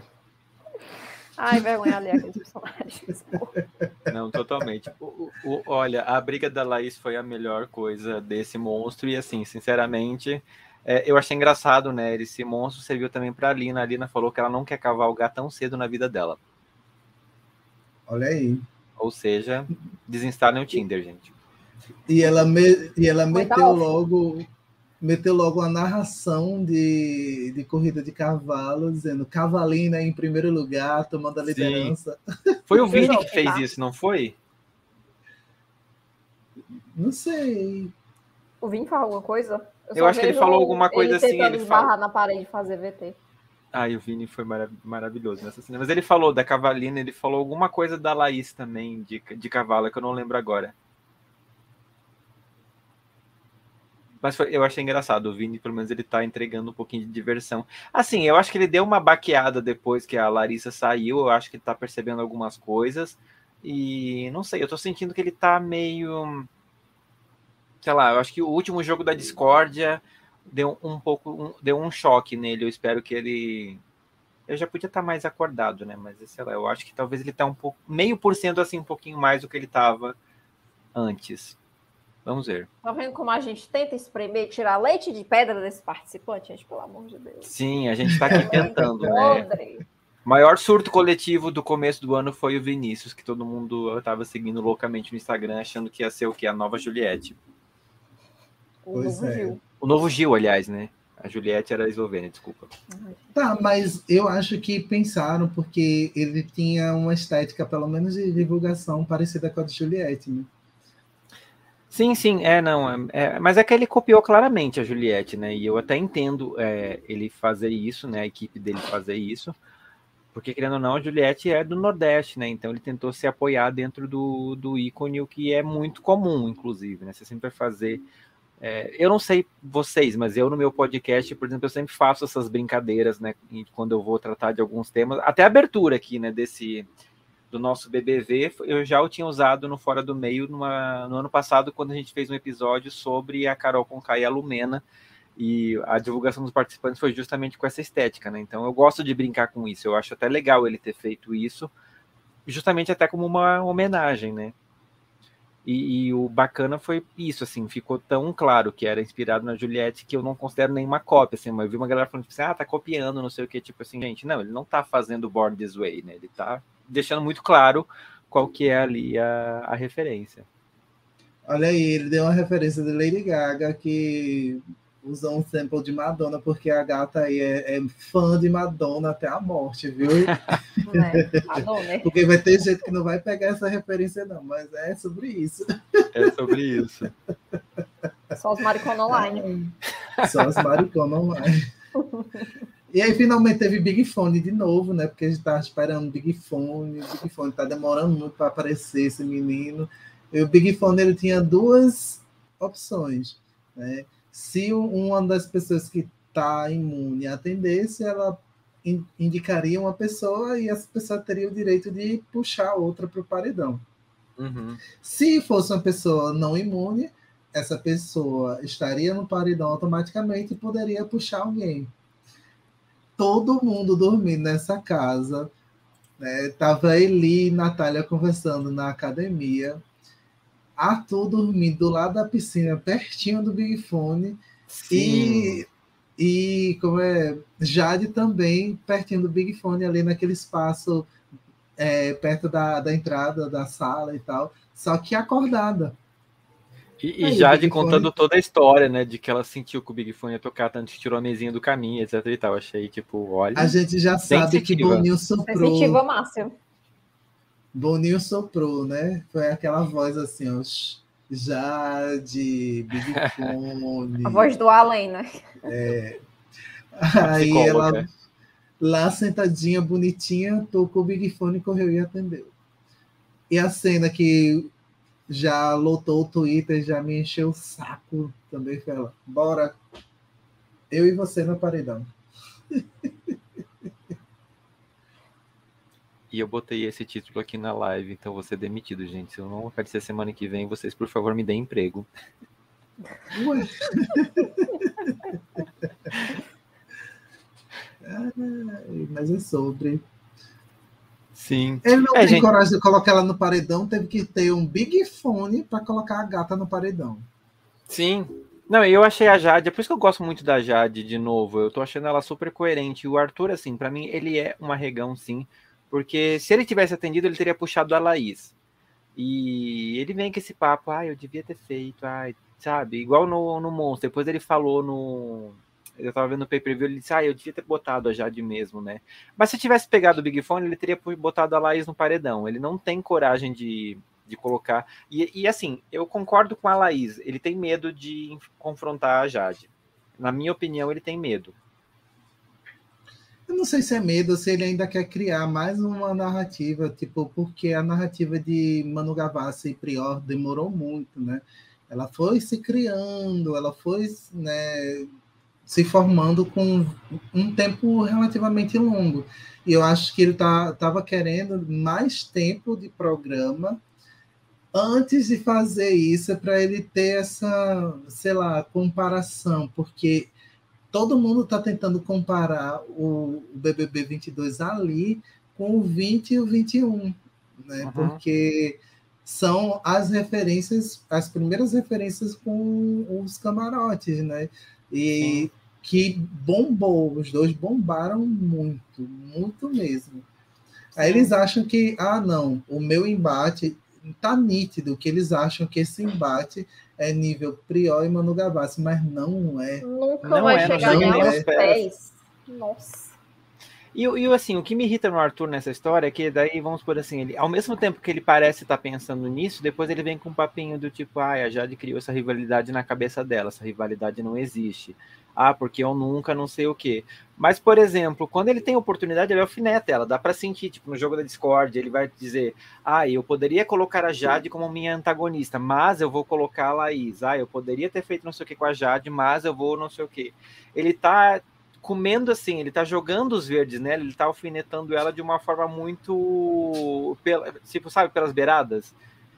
Ai, vergonha ali aqueles personagens. Não, totalmente. O, o, olha, a briga da Laís foi a melhor coisa desse monstro. E assim, sinceramente, é, eu achei engraçado, né? Esse monstro serviu também para a Lina. A Lina falou que ela não quer cavalgar tão cedo na vida dela. Olha aí. Ou seja, desinstalem o Tinder, gente. E ela, me, e ela meteu logo meteu logo a narração de, de corrida de cavalo, dizendo Cavalina em primeiro lugar, tomando a liderança. Sim. Foi o Vini que fez isso, não foi? Não sei. O Vini falou alguma coisa? Eu, eu acho que ele falou alguma coisa ele assim. Ele falou na parede fazer VT. Ah, e o Vini foi marav maravilhoso nessa cena. Mas ele falou da Cavalina, ele falou alguma coisa da Laís também, de, de cavalo, que eu não lembro agora. Mas foi, eu achei engraçado, o Vini, pelo menos, ele tá entregando um pouquinho de diversão. Assim, eu acho que ele deu uma baqueada depois que a Larissa saiu, eu acho que ele tá percebendo algumas coisas. E não sei, eu tô sentindo que ele tá meio. Sei lá, eu acho que o último jogo da Discordia deu um pouco, um, deu um choque nele. Eu espero que ele. Eu já podia estar tá mais acordado, né? Mas sei lá, eu acho que talvez ele tá um pouco, meio por cento assim, um pouquinho mais do que ele estava antes. Vamos ver. Tá vendo como a gente tenta espremer, tirar leite de pedra desse participante, gente, pelo amor de Deus. Sim, a gente está aqui tentando, né? O maior surto coletivo do começo do ano foi o Vinícius, que todo mundo estava seguindo loucamente no Instagram, achando que ia ser o que? A nova Juliette. O pois novo é. Gil. O novo Gil, aliás, né? A Juliette era a Eslovênia, desculpa. Tá, mas eu acho que pensaram, porque ele tinha uma estética, pelo menos de divulgação, parecida com a de Juliette, né? Sim, sim, é, não, é, é, mas é que ele copiou claramente a Juliette, né? E eu até entendo é, ele fazer isso, né? A equipe dele fazer isso, porque querendo ou não, a Juliette é do Nordeste, né? Então ele tentou se apoiar dentro do, do ícone, o que é muito comum, inclusive, né? Você sempre vai fazer é, eu não sei vocês, mas eu no meu podcast, por exemplo, eu sempre faço essas brincadeiras, né? Quando eu vou tratar de alguns temas, até a abertura aqui, né? Desse do nosso BBV, eu já o tinha usado no Fora do Meio numa, no ano passado, quando a gente fez um episódio sobre a Carol Conká e a Lumena, e a divulgação dos participantes foi justamente com essa estética, né? Então eu gosto de brincar com isso, eu acho até legal ele ter feito isso, justamente até como uma homenagem, né? E, e, o bacana foi isso, assim, ficou tão claro que era inspirado na Juliette que eu não considero nenhuma cópia, assim, mas eu vi uma galera falando tipo assim, ah, tá copiando, não sei o que, tipo assim, gente, não, ele não tá fazendo Born This Way, né, ele tá deixando muito claro qual que é ali a, a referência. Olha aí, ele deu uma referência de Lady Gaga que usou um sample de Madonna, porque a gata aí é, é fã de Madonna até a morte, viu? É, Madonna. Porque vai ter gente que não vai pegar essa referência, não, mas é sobre isso. É sobre isso. Só os mariconas online. Só os mariconas online. E aí finalmente teve Big Fone de novo, né? Porque a gente tava esperando Big Fone, Big Fone tá demorando muito para aparecer esse menino. E o Big Fone ele tinha duas opções, né? Se uma das pessoas que está imune atendesse, ela indicaria uma pessoa e essa pessoa teria o direito de puxar outra para o paredão. Uhum. Se fosse uma pessoa não imune, essa pessoa estaria no paredão automaticamente e poderia puxar alguém. Todo mundo dormindo nessa casa. Né? Tava Eli e Natália conversando na academia. Arthur dormindo do lado da piscina, pertinho do Big Fone. E, e como é, Jade também pertinho do Big Fone, ali naquele espaço é, perto da, da entrada da sala e tal. Só que acordada. E, e Aí, Jade contando Fone... toda a história, né? De que ela sentiu que o Big Fone ia tocar, tanto que tirou a mesinha do caminho, etc e tal. Achei, tipo, olha. A gente já sabe que Boninho soprou. Sensitiva máximo. Boninho soprou, né? Foi aquela voz assim, ó, Jade, Big Fone. A voz do além, né? É. Aí ela lá sentadinha, bonitinha, tocou o Big Fone, correu e atendeu. E a cena que já lotou o Twitter, já me encheu o saco também foi ela. Bora, eu e você no paredão. E eu botei esse título aqui na live, então vou ser demitido, gente. Se eu não aparecer semana que vem, vocês, por favor, me deem emprego. Ué. mas é sobre. Sim. Ele não é, tem gente... coragem de colocar ela no paredão, teve que ter um big fone para colocar a gata no paredão. Sim. Não, eu achei a Jade, é por isso que eu gosto muito da Jade de novo. Eu tô achando ela super coerente. O Arthur, assim, para mim, ele é um arregão, sim. Porque se ele tivesse atendido, ele teria puxado a Laís. E ele vem com esse papo, ah, eu devia ter feito, ah, sabe? Igual no, no Monster. Depois ele falou no. Eu tava vendo o pay-per-view, ele disse, ah, eu devia ter botado a Jade mesmo, né? Mas se tivesse pegado o Big Fone, ele teria botado a Laís no paredão. Ele não tem coragem de, de colocar. E, e assim, eu concordo com a Laís, ele tem medo de confrontar a Jade. Na minha opinião, ele tem medo. Eu não sei se é medo se ele ainda quer criar mais uma narrativa, tipo, porque a narrativa de Manu Gavassi e Prior demorou muito, né? Ela foi se criando, ela foi né, se formando com um tempo relativamente longo. E eu acho que ele estava tá, querendo mais tempo de programa antes de fazer isso para ele ter essa, sei lá, comparação, porque todo mundo está tentando comparar o, BBB 22 ali com o 20 e o 21, né? Uhum. Porque são as referências, as primeiras referências com os camarotes, né? E Sim. que bombou, os dois bombaram muito, muito mesmo. Sim. Aí eles acham que, ah, não, o meu embate tá nítido que eles acham que esse embate é nível Prior e Manu Gavassi, mas não é. Nunca não vai é, chegar nem aos pés. Nossa. E, e assim, o que me irrita no Arthur nessa história é que daí, vamos por assim, ele, ao mesmo tempo que ele parece estar pensando nisso, depois ele vem com um papinho do tipo, ah, a Jade criou essa rivalidade na cabeça dela, essa rivalidade não existe. Ah, porque eu nunca não sei o quê. Mas, por exemplo, quando ele tem oportunidade, ele alfineta ela. Dá para sentir, tipo, no jogo da Discord, ele vai dizer: Ah, eu poderia colocar a Jade como minha antagonista, mas eu vou colocar a Laís. Ah, eu poderia ter feito não sei o que com a Jade, mas eu vou não sei o que. Ele tá comendo assim, ele tá jogando os verdes nela, ele tá alfinetando ela de uma forma muito. Pela, tipo, sabe, pelas beiradas.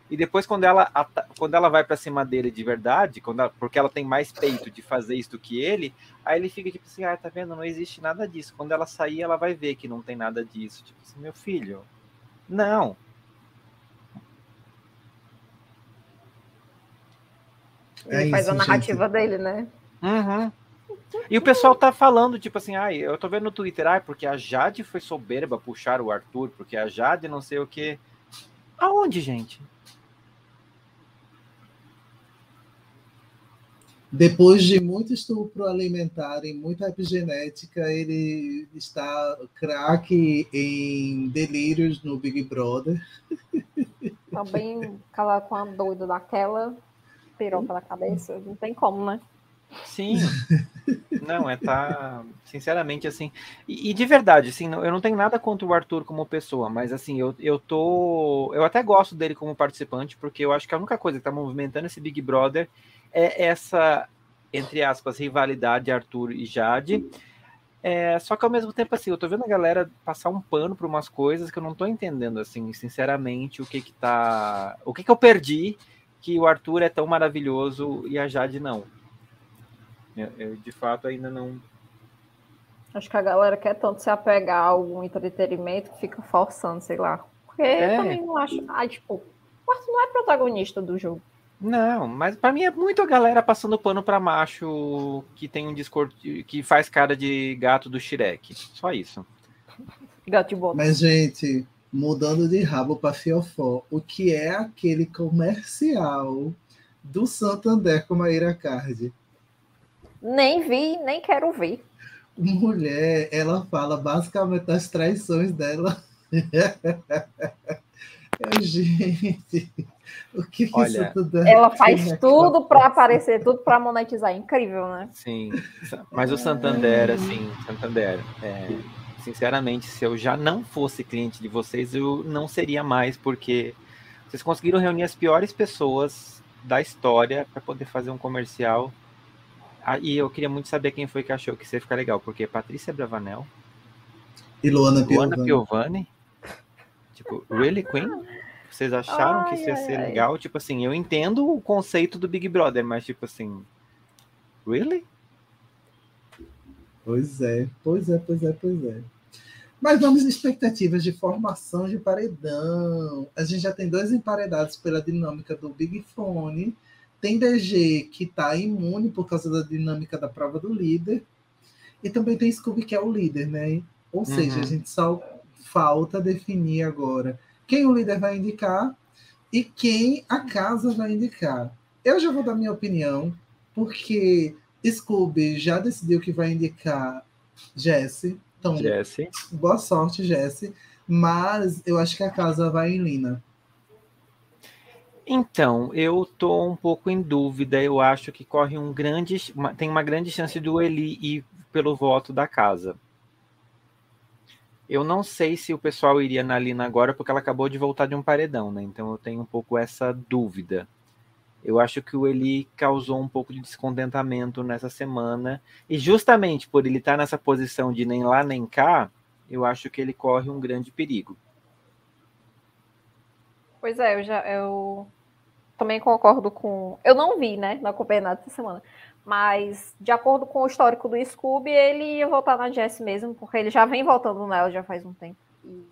E depois, quando ela, quando ela vai para cima dele de verdade, quando ela, porque ela tem mais peito de fazer isso do que ele, aí ele fica tipo assim: ah, tá vendo? Não existe nada disso. Quando ela sair, ela vai ver que não tem nada disso. Tipo assim, meu filho, não. Ele é faz isso, a narrativa gente. dele, né? Uhum. E o pessoal tá falando, tipo assim, ai, eu tô vendo no Twitter, ai, porque a Jade foi soberba puxar o Arthur, porque a Jade não sei o que. Aonde, gente? Depois de muito estupro alimentar e muita epigenética, ele está craque em delírios no Big Brother. Também tá com a doida daquela, piroca na cabeça, não tem como, né? Sim. Não, é tá. Sinceramente, assim. E, e, de verdade, assim, eu não tenho nada contra o Arthur como pessoa, mas assim, eu, eu tô. Eu até gosto dele como participante, porque eu acho que a única coisa que tá movimentando esse Big Brother é essa, entre aspas, rivalidade Arthur e Jade. É, só que ao mesmo tempo, assim, eu tô vendo a galera passar um pano para umas coisas que eu não tô entendendo, assim, sinceramente, o que que tá. O que que eu perdi que o Arthur é tão maravilhoso e a Jade não. Eu, eu, de fato ainda não. Acho que a galera quer tanto se apegar a algum entretenimento que fica forçando, sei lá. Porque é. eu também não acho. Ah, tipo, o Arthur não é protagonista do jogo. Não, mas para mim é muito a galera passando pano para macho que tem um Discord que faz cara de gato do Shrek. Só isso. Gato de bota. Mas, gente, mudando de rabo para Fiofó, o que é aquele comercial do Santander com a Ira Card? Nem vi, nem quero ver. Mulher, ela fala basicamente das traições dela. Gente, o que, que Olha, isso tudo é? Ela faz tudo para aparecer, tudo para monetizar. Incrível, né? Sim, mas o Santander, assim, Santander, é, sinceramente, se eu já não fosse cliente de vocês, eu não seria mais, porque vocês conseguiram reunir as piores pessoas da história para poder fazer um comercial ah, e eu queria muito saber quem foi que achou que isso ia ficar legal, porque Patrícia Bravanel e Luana, Luana Piovani. Piovani. Tipo, really, Queen? Vocês acharam ai, que isso ia ser ai, legal? Ai. Tipo assim, eu entendo o conceito do Big Brother, mas tipo assim, really? Pois é, pois é, pois é, pois é. Mas vamos expectativas de formação de paredão. A gente já tem dois emparedados pela dinâmica do Big Fone tem DG que está imune por causa da dinâmica da prova do líder. E também tem Scooby, que é o líder, né? Ou seja, a uhum. gente só falta definir agora quem o líder vai indicar e quem a casa vai indicar. Eu já vou dar minha opinião, porque Scooby já decidiu que vai indicar Jesse. Então, Jesse. boa sorte, Jesse. Mas eu acho que a casa vai em Lina. Então, eu tô um pouco em dúvida. Eu acho que corre um grande, uma- tem uma grande chance do Eli ir pelo voto da casa. Eu não sei se o pessoal iria na Lina agora, porque ela acabou de voltar de um paredão, né? Então eu tenho um pouco essa dúvida. Eu acho que o Eli causou um pouco de descontentamento nessa semana. E justamente por ele estar nessa posição de nem lá nem cá, eu acho que ele corre um grande perigo. Pois é, eu já eu também concordo com. Eu não vi, né? Não acompanhei nada essa semana. Mas, de acordo com o histórico do Scooby, ele ia voltar na Jess mesmo, porque ele já vem voltando nela já faz um tempo. E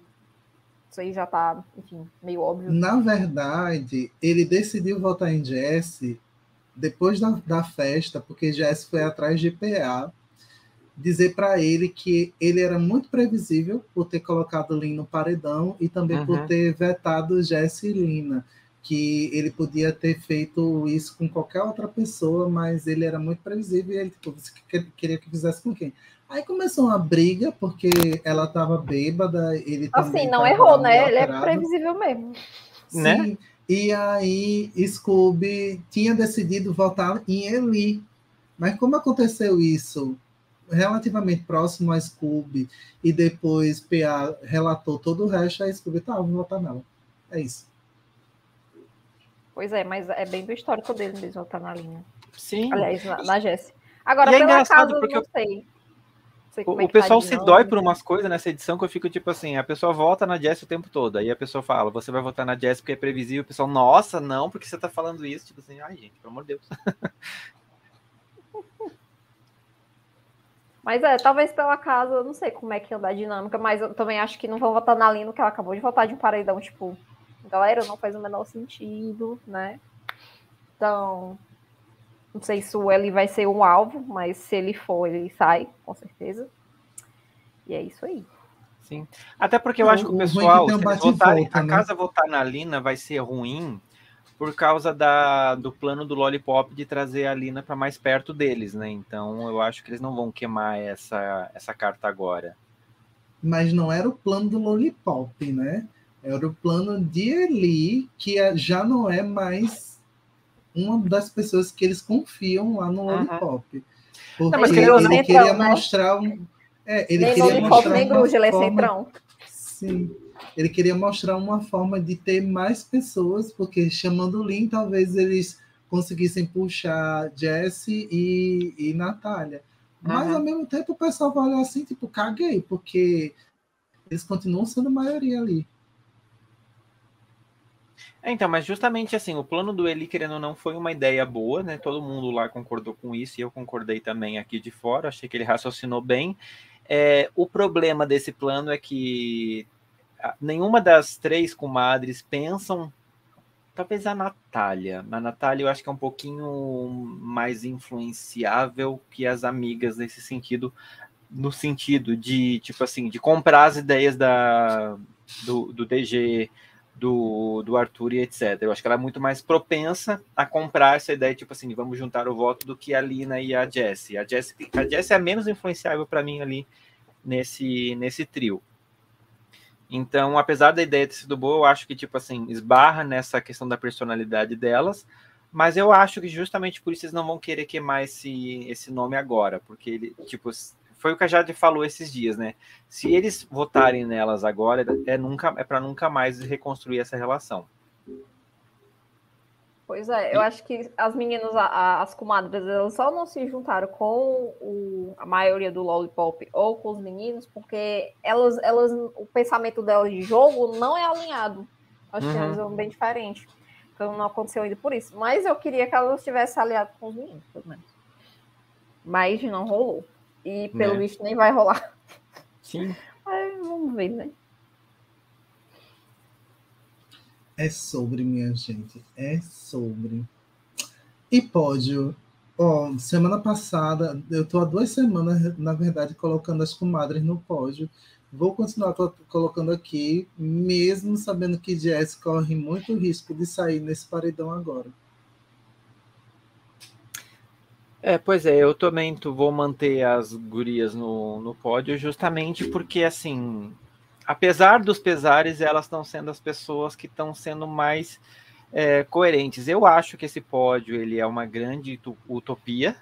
isso aí já tá, enfim, meio óbvio. Na verdade, ele decidiu votar em Jesse depois da, da festa, porque Jesse foi atrás de PA dizer para ele que ele era muito previsível por ter colocado Lin no paredão e também Uhum. por ter vetado Jesse e Lina, que ele podia ter feito isso com qualquer outra pessoa, mas ele era muito previsível e ele tipo, você que- queria que fizesse com quem? Aí começou uma briga, porque ela estava bêbada, ele também Assim, não errou, né? meio Ele é alterado. previsível mesmo. Né? Sim. E aí, Scooby tinha decidido votar em Eli. Mas como aconteceu isso relativamente próximo a Scooby e depois PA relatou todo o resto, a Scooby, tá, vou votar nela. É isso. Pois é, mas é bem do histórico dele mesmo, voltar na linha. Sim. Aliás, na, na Jess. Agora, E é pela casa, eu porque não sei. Não sei O, é o tá pessoal de se nome. dói por umas coisas nessa edição que eu fico tipo assim, a pessoa vota na Jess o tempo todo, aí a pessoa fala, você vai votar na Jess porque é previsível, o pessoal, nossa, não, porque você tá falando isso, tipo assim, ai gente, pelo amor de Deus. Mas é, talvez pela casa, eu não sei como é que anda a dinâmica, mas eu também acho que não vão votar na Lino, que ela acabou de votar de um paredão, tipo, galera, não faz o menor sentido, né? Então, não sei se o Eli vai ser um alvo, mas se ele for, ele sai, com certeza. E é isso aí. Sim. Até porque eu O- acho que o pessoal, se eles bate votarem, volta, a né? casa votar na Lina vai ser ruim por causa da, do plano do Lollipop de trazer a Lina para mais perto deles, né? Então eu acho que eles não vão queimar essa, essa carta agora. Mas não era o plano do Lollipop, né? Era o plano de Eli, que é- já não é mais uma das pessoas que eles confiam lá no Uhum. Lollipop. Porque Não, mas ele, ou não- queria Centrão, né? mostrar um. É, ele nem queria Lollipop, mostrar nem uma Gruja, ele é forma- centrão. Sim. Ele queria mostrar uma forma de ter mais pessoas, porque chamando o Lin, talvez eles conseguissem puxar Jesse e, e Natália. Mas Uhum. ao mesmo tempo o pessoal vai olhar assim, tipo, caguei, porque eles continuam sendo maioria ali. É, então, mas justamente assim, o plano do Eli, querendo ou não, foi uma ideia boa, né? Todo mundo lá concordou com isso e eu concordei também aqui de fora. Achei que ele raciocinou bem. É, o problema desse plano é que nenhuma das três comadres pensam. Talvez a Natália. A Natália eu acho que é um pouquinho mais influenciável que as amigas nesse sentido, no sentido de, tipo assim, de comprar as ideias da, do, do DG, do, do Arthur e etc. Eu acho que ela é muito mais propensa a comprar essa ideia, tipo assim, vamos juntar o voto do que a Lina e a Jessie. A Jessie, a Jessie é a menos influenciável para mim ali nesse, nesse trio. Então, apesar da ideia ter sido boa, eu acho que, tipo assim, esbarra nessa questão da personalidade delas, mas eu acho que justamente por isso eles não vão querer queimar esse, esse nome agora, porque ele, tipo, foi o que a Jade falou esses dias, né? Se eles votarem nelas agora, é nunca é para nunca mais reconstruir essa relação. Pois é, eu acho que as meninas, as comadres, elas só não se juntaram com o- a maioria do Lollipop ou com os meninos, porque elas, elas, o pensamento delas de jogo não é alinhado. Acho que Uhum. elas são bem diferentes. Então não aconteceu ainda por isso. Mas eu queria que elas tivessem aliado com os meninos, pelo menos. Mas não rolou. E pelo Né. visto nem vai rolar. Sim. Mas vamos ver, né? É sobre, minha gente. É sobre. E pódio. Ó, semana passada, eu tô há duas semanas, na verdade, colocando as comadres no pódio. Vou continuar colocando aqui, mesmo sabendo que Jess corre muito risco de sair nesse paredão agora. É, pois é, eu também vou manter as gurias no, no pódio justamente porque, assim, apesar dos pesares, elas estão sendo as pessoas que estão sendo mais é, coerentes. Eu acho que esse pódio ele é uma grande utopia,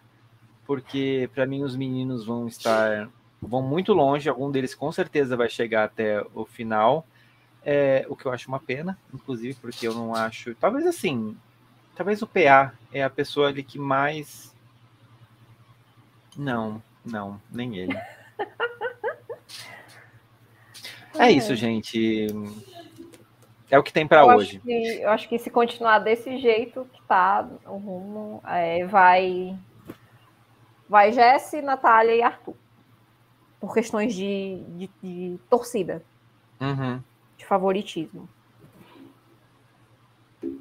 porque para mim os meninos vão estar vão muito longe, algum deles com certeza vai chegar até o final, é, o que eu acho uma pena, inclusive porque eu não acho, talvez assim, talvez o PA é a pessoa ali que mais não, não, nem ele. é isso, gente. É o que tem para hoje. Acho que, eu acho que se continuar desse jeito que tá o rumo, é, vai vai Jesse, Natália e Arthur. Por questões de, de, de torcida. Uhum. De favoritismo.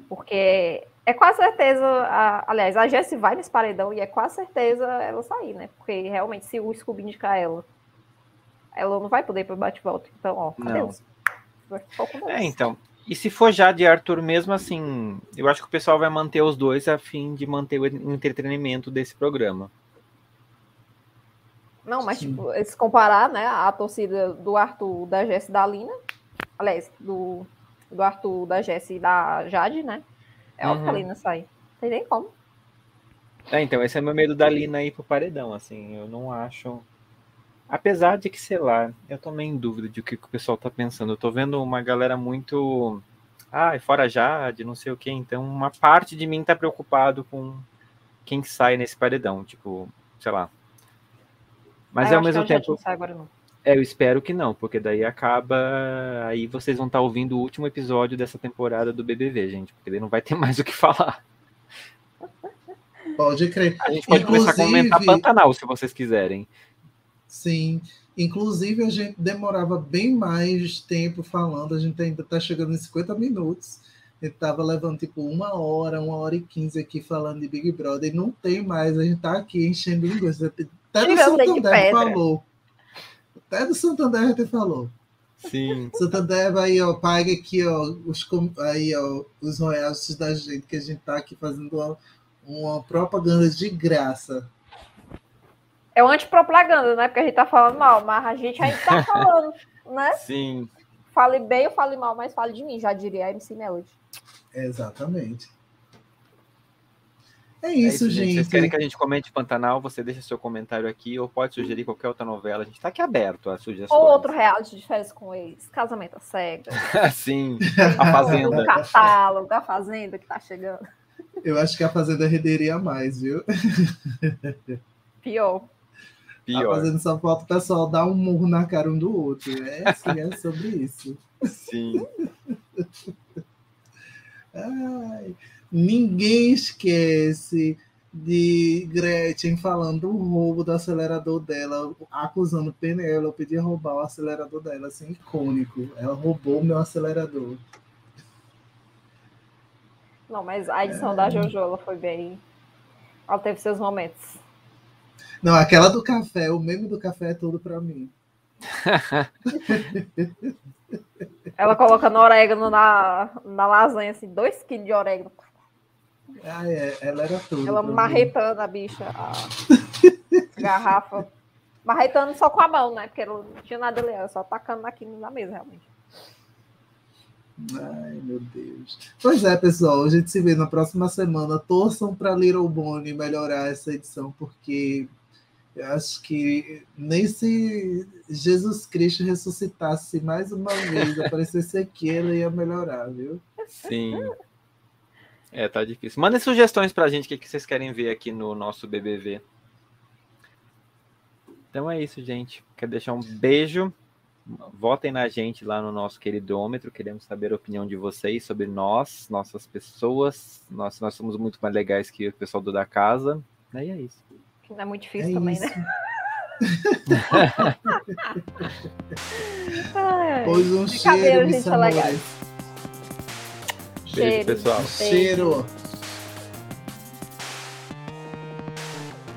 Porque é quase certeza, a, aliás, a Jessie vai nesse paredão e é quase certeza ela sair, né? Porque realmente, se o Scooby indicar ela, ela não vai poder ir para bate-volta. Então, ó, adeus. É, então. E se for já de Arthur mesmo, assim, eu acho que o pessoal vai manter os dois a fim de manter o entretenimento desse programa. Não, mas tipo, se comparar, né, a torcida do Arthur, da Jess e da Lina, aliás, do, do Arthur, da Jess e da Jade, né, é óbvio uhum. que a uhum. Lina sai. Não tem nem como. É, então, esse é meu medo da Lina ir pro paredão, assim, eu não acho... Apesar de que, sei lá, eu tô meio em dúvida de o que, que o pessoal tá pensando. Eu tô vendo uma galera muito... Ah, fora Jade, não sei o que. Então, uma parte de mim tá preocupado com quem sai nesse paredão. Tipo, sei lá. Mas ah, ao mesmo tempo... Agora, não. É, eu espero que não, porque daí acaba. Aí vocês vão estar tá ouvindo o último episódio dessa temporada do BBV, gente, porque daí não vai ter mais o que falar. Pode crer. A gente pode Inclusive... começar a comentar Pantanal, se vocês quiserem. Sim. Inclusive, a gente demorava bem mais tempo falando, a gente ainda está chegando em 50 minutos. A gente estava levando tipo uma hora, uma hora e quinze aqui falando de Big Brother, e não tem mais, a gente está aqui enchendo linguiça. Até do Santander falou. Até do Santander a gente falou. Sim. Santander vai, ó, paga aqui, ó, os, aí, ó, os royalties da gente, que a gente está aqui fazendo uma, uma propaganda de graça. É uma antipropaganda, né? Porque a gente tá falando mal, mas a gente ainda tá falando, né? Sim. Fale bem ou fale mal, mas fale de mim, já diria a MC Melody. Exatamente. É isso, é isso gente. gente. Vocês querem que a gente comente Pantanal? Você deixa seu comentário aqui ou pode sugerir qualquer outra novela. A gente está aqui aberto a sugestões. Ou outro reality de férias com ex, Casamento a Cega. Sim, a Fazenda. o catálogo, a Fazenda que está chegando. Eu acho que a Fazenda renderia mais, viu? Pior. Pior. Tá fazendo só falta o pessoal dar um murro na cara um do outro. É, sim, é sobre isso. Sim. Ai, ninguém esquece de Gretchen falando do roubo do acelerador dela, acusando Penélope de roubar o acelerador dela, assim, icônico. Ela roubou o meu acelerador. Não, mas a edição é... da Jojo ela foi bem. Ela teve seus momentos. Não, aquela do café, o meme do café é tudo para mim. Ela coloca no orégano na, na lasanha, assim, dois quilos de orégano. Ah, é, ela era tudo. Ela marretando a bicha, a garrafa. Marretando só com a mão, né? Porque ela não tinha nada ali, ela só tacando naquilo na mesa, realmente. Ai, meu Deus. Pois é, pessoal, a gente se vê na próxima semana. Torçam para Little Bonnie melhorar essa edição, porque eu acho que nem se Jesus Cristo ressuscitasse mais uma vez, aparecesse aqui, ela ia melhorar, viu? Sim. É, tá difícil. Mandem sugestões pra gente o que vocês querem ver aqui no nosso BBV. Então é isso, gente. Quero deixar um beijo. Votem na gente lá no nosso queridômetro. Queremos saber a opinião de vocês sobre nós, nossas pessoas. Nós, nós somos muito mais legais que o pessoal do da casa. E é isso não é muito difícil é também, né? isso. né? pois um cheiro, gente, é Beijo, pessoal. Cheiro. cheiro.